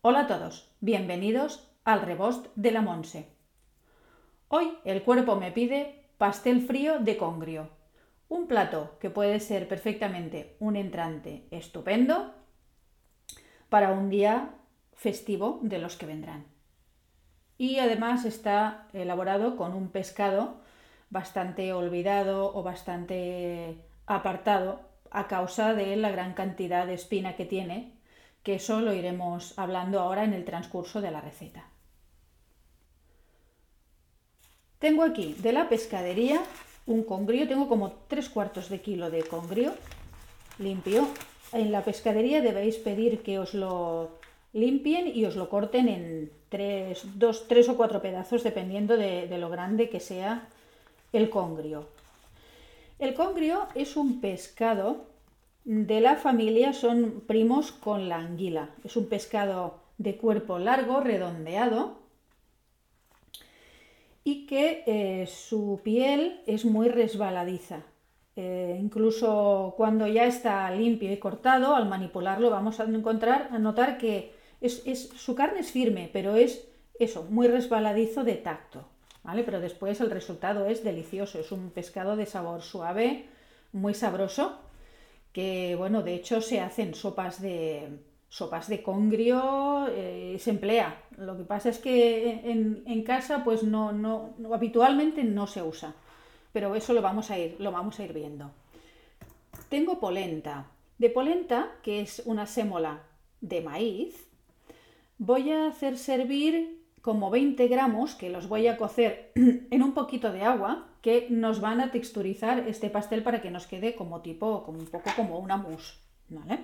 Hola a todos, bienvenidos al rebost de la Monse. Hoy el cuerpo me pide pastel frío de congrio, un plato que puede ser perfectamente un entrante estupendo para un día festivo de los que vendrán. Y además está elaborado con un pescado bastante olvidado o bastante apartado a causa de la gran cantidad de espina que tiene, eso lo iremos hablando ahora en el transcurso de la receta. Tengo aquí de la pescadería un congrio, tengo como tres cuartos de kilo de congrio limpio. En la pescadería debéis pedir que os lo limpien y os lo corten en tres, dos, tres o cuatro pedazos, dependiendo de, de lo grande que sea el congrio. El congrio es un pescado de la familia, son primos con la anguila. Es un pescado de cuerpo largo, redondeado, y que eh, su piel es muy resbaladiza. Eh, incluso cuando ya está limpio y cortado, al manipularlo vamos a encontrar, a notar que es, su carne es firme, pero es eso, muy resbaladizo de tacto. Pero después el resultado es delicioso, es un pescado de sabor suave, muy sabroso, que bueno, de hecho se hacen sopas de sopas de congrio, eh, se emplea. Lo que pasa es que en, casa pues no, no, habitualmente no se usa, pero eso lo vamos a ir, lo vamos a ir viendo. Tengo polenta. De polenta, que es una sémola de maíz, voy a hacer servir como 20 gramos que los voy a cocer en un poquito de agua que nos van a texturizar este pastel para que nos quede como tipo, como un poco como una mousse, ¿vale?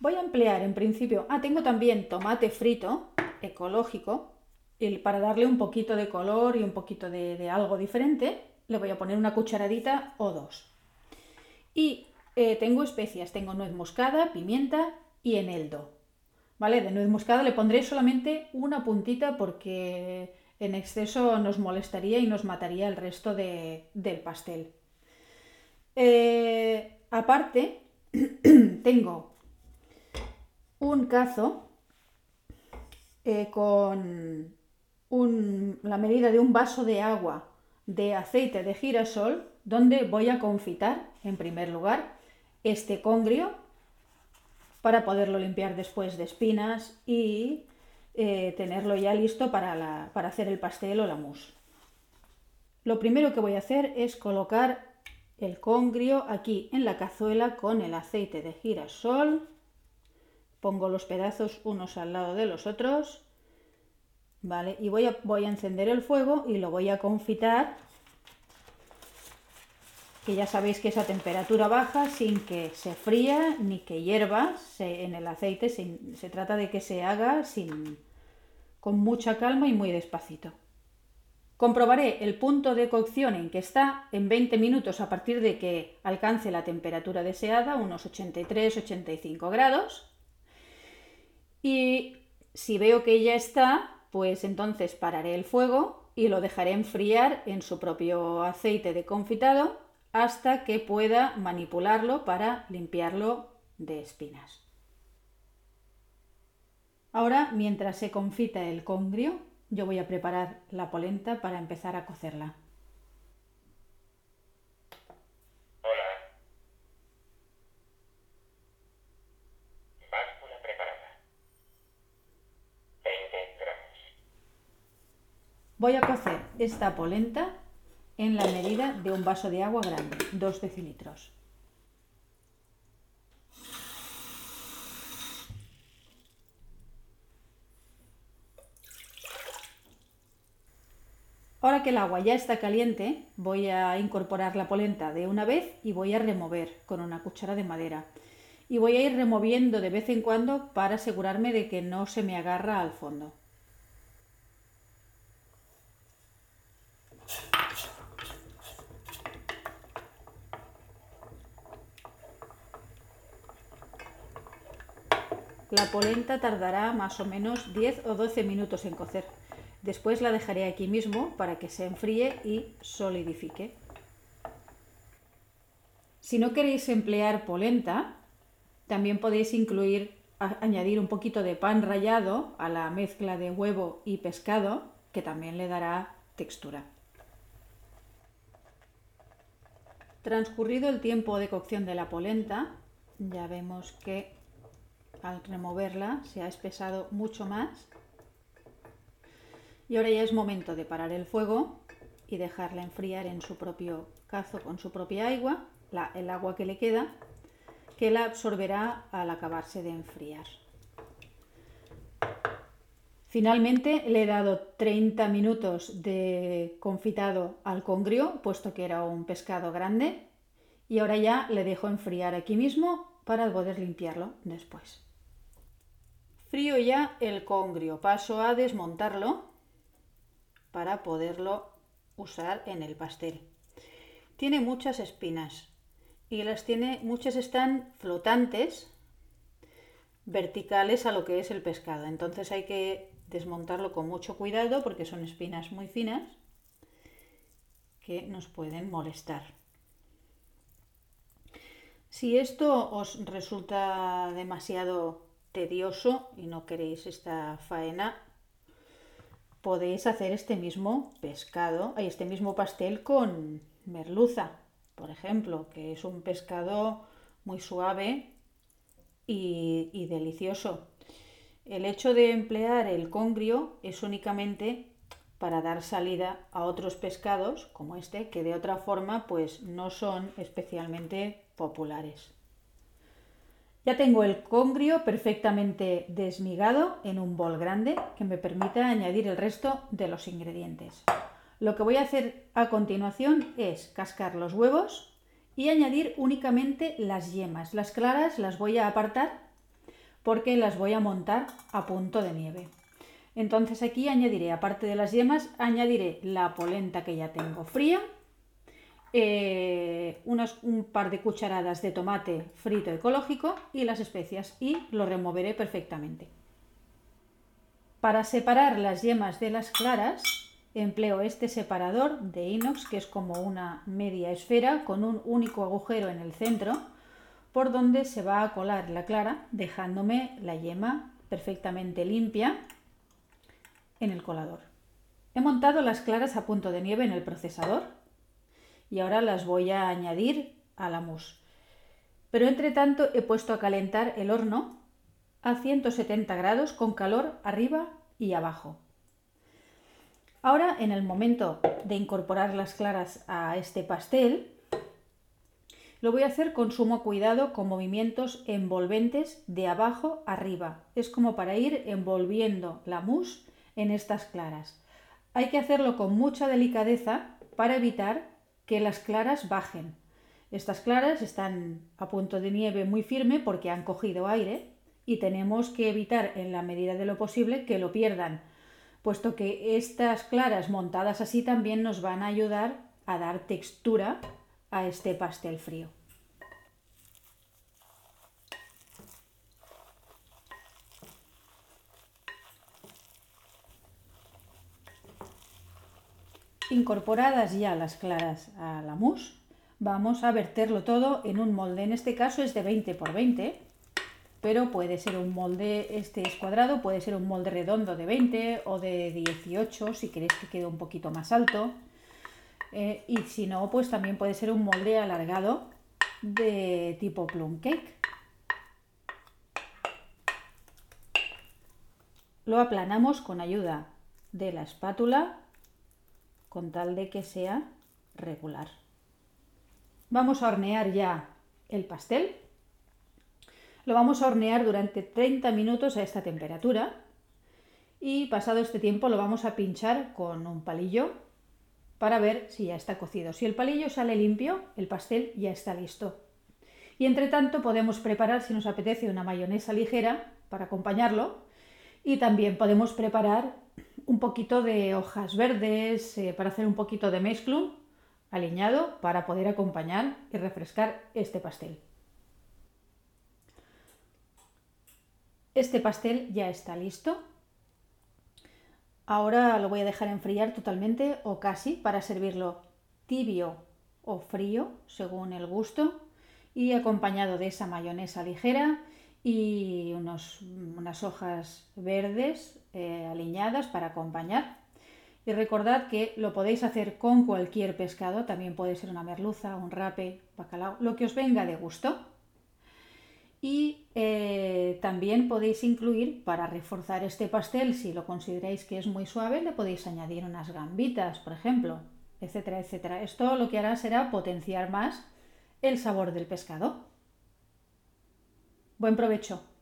Voy a emplear en principio, ah, tengo también tomate frito ecológico y para darle un poquito de color y un poquito de, algo diferente, le voy a poner una cucharadita o dos. Y eh, tengo especias, tengo nuez moscada, pimienta y eneldo. ¿Vale? De nuez moscada le pondré solamente una puntita porque en exceso nos molestaría y nos mataría el resto del pastel. Eh, aparte, tengo un cazo eh, con la medida de un vaso de agua de aceite de girasol donde voy a confitar en primer lugar este congrio para poderlo limpiar después de espinas y eh, tenerlo ya listo para, para hacer el pastel o la mousse. Lo primero que voy a hacer es colocar el congrio aquí en la cazuela con el aceite de girasol. Pongo los pedazos unos al lado de los otros. Vale, y voy a, voy a encender el fuego y lo voy a confitar que ya sabéis que es a temperatura baja sin que se fría ni que hierva en el aceite. se trata de que se haga sin, con mucha calma y muy despacito. Comprobaré el punto de cocción en que está en 20 minutos a partir de que alcance la temperatura deseada, unos 83-85 grados. Y si veo que ya está, pues entonces pararé el fuego y lo dejaré enfriar en su propio aceite de confitado hasta que pueda manipularlo para limpiarlo de espinas. Ahora, mientras se confita el congrio, yo voy a preparar la polenta para empezar a cocerla. Hola. Báscula preparada. 20 gramos. Voy a cocer esta polenta en la medida de un vaso de agua grande, 2 decilitros. Ahora que el agua ya está caliente, voy a incorporar la polenta de una vez y voy a remover con una cuchara de madera. Y voy a ir removiendo de vez en cuando para asegurarme de que no se me agarra al fondo. La polenta tardará más o menos 10 o 12 minutos en cocer. Después la dejaré aquí mismo para que se enfríe y solidifique. Si no queréis emplear polenta, también podéis incluir añadir un poquito de pan rallado a la mezcla de huevo y pescado, que también le dará textura. Transcurrido el tiempo de cocción de la polenta, ya vemos que al removerla se ha espesado mucho más. Y ahora ya es momento de parar el fuego y dejarla enfriar en su propio cazo con su propia agua, el agua que le queda, que la absorberá al acabarse de enfriar. Finalmente le he dado 30 minutos de confitado al congrio, puesto que era un pescado grande, y ahora ya le dejo enfriar aquí mismo para poder limpiarlo después. Frío ya el congrio, paso a desmontarlo para poderlo usar en el pastel. Tiene muchas espinas y las tiene, muchas están flotantes, verticales a lo que es el pescado. Entonces hay que desmontarlo con mucho cuidado porque son espinas muy finas que nos pueden molestar. Si esto os resulta demasiado tedioso y no queréis esta faena, podéis hacer este mismo pescado, este mismo pastel con merluza, por ejemplo, que es un pescado muy suave y, y delicioso. El hecho de emplear el congrio es únicamente para dar salida a otros pescados como este que de otra forma pues no son especialmente populares. Ya tengo el congrio perfectamente desmigado en un bol grande que me permite añadir el resto de los ingredientes. Lo que voy a hacer a continuación es cascar los huevos y añadir únicamente las yemas. Las claras las voy a apartar porque las voy a montar a punto de nieve. Entonces aquí añadiré, aparte de las yemas, añadiré la polenta que ya tengo fría, eh, un par de cucharadas de tomate frito ecológico y las especias y lo removeré perfectamente. Para separar las yemas de las claras empleo este separador de inox que es como una media esfera con un único agujero en el centro por donde se va a colar la clara, dejándome la yema perfectamente limpia en el colador. He montado las claras a punto de nieve en el procesador y ahora las voy a añadir a la mousse. Pero entre tanto he puesto a calentar el horno a 170 grados con calor arriba y abajo. Ahora, en el momento de incorporar las claras a este pastel, lo voy a hacer con sumo cuidado con movimientos envolventes de abajo arriba. Es como para ir envolviendo la mousse en estas claras. Hay que hacerlo con mucha delicadeza para evitar que las claras bajen. Estas claras están a punto de nieve muy firme porque han cogido aire y tenemos que evitar en la medida de lo posible que lo pierdan, puesto que estas claras montadas así también nos van a ayudar a dar textura a este pastel frío. Incorporadas ya las claras a la mousse, vamos a verterlo todo en un molde. En este caso es de 20 por 20, pero puede ser un molde, este es cuadrado, puede ser un molde redondo de 20 o de 18 si queréis que quede un poquito más alto. Eh, y si no, pues también puede ser un molde alargado de tipo plum cake. Lo aplanamos con ayuda de la espátula con tal de que sea regular. Vamos a hornear ya el pastel. Lo vamos a hornear durante 30 minutos a esta temperatura y pasado este tiempo lo vamos a pinchar con un palillo para ver si ya está cocido. Si el palillo sale limpio, el pastel ya está listo. Y entre tanto podemos preparar, si nos apetece, una mayonesa ligera para acompañarlo. Y también podemos preparar un poquito de hojas verdes eh, para hacer un poquito de mezclum aliñado para poder acompañar y refrescar este pastel. Este pastel ya está listo. Ahora lo voy a dejar enfriar totalmente o casi para servirlo tibio o frío según el gusto y acompañado de esa mayonesa ligera y unos, unas hojas verdes eh, aliñadas para acompañar. Y recordad que lo podéis hacer con cualquier pescado, también puede ser una merluza, un rape, bacalao, lo que os venga de gusto. Y eh, también podéis incluir, para reforzar este pastel, si lo consideráis que es muy suave, le podéis añadir unas gambitas, por ejemplo, etcétera, etcétera. Esto lo que hará será potenciar más el sabor del pescado. Buen provecho.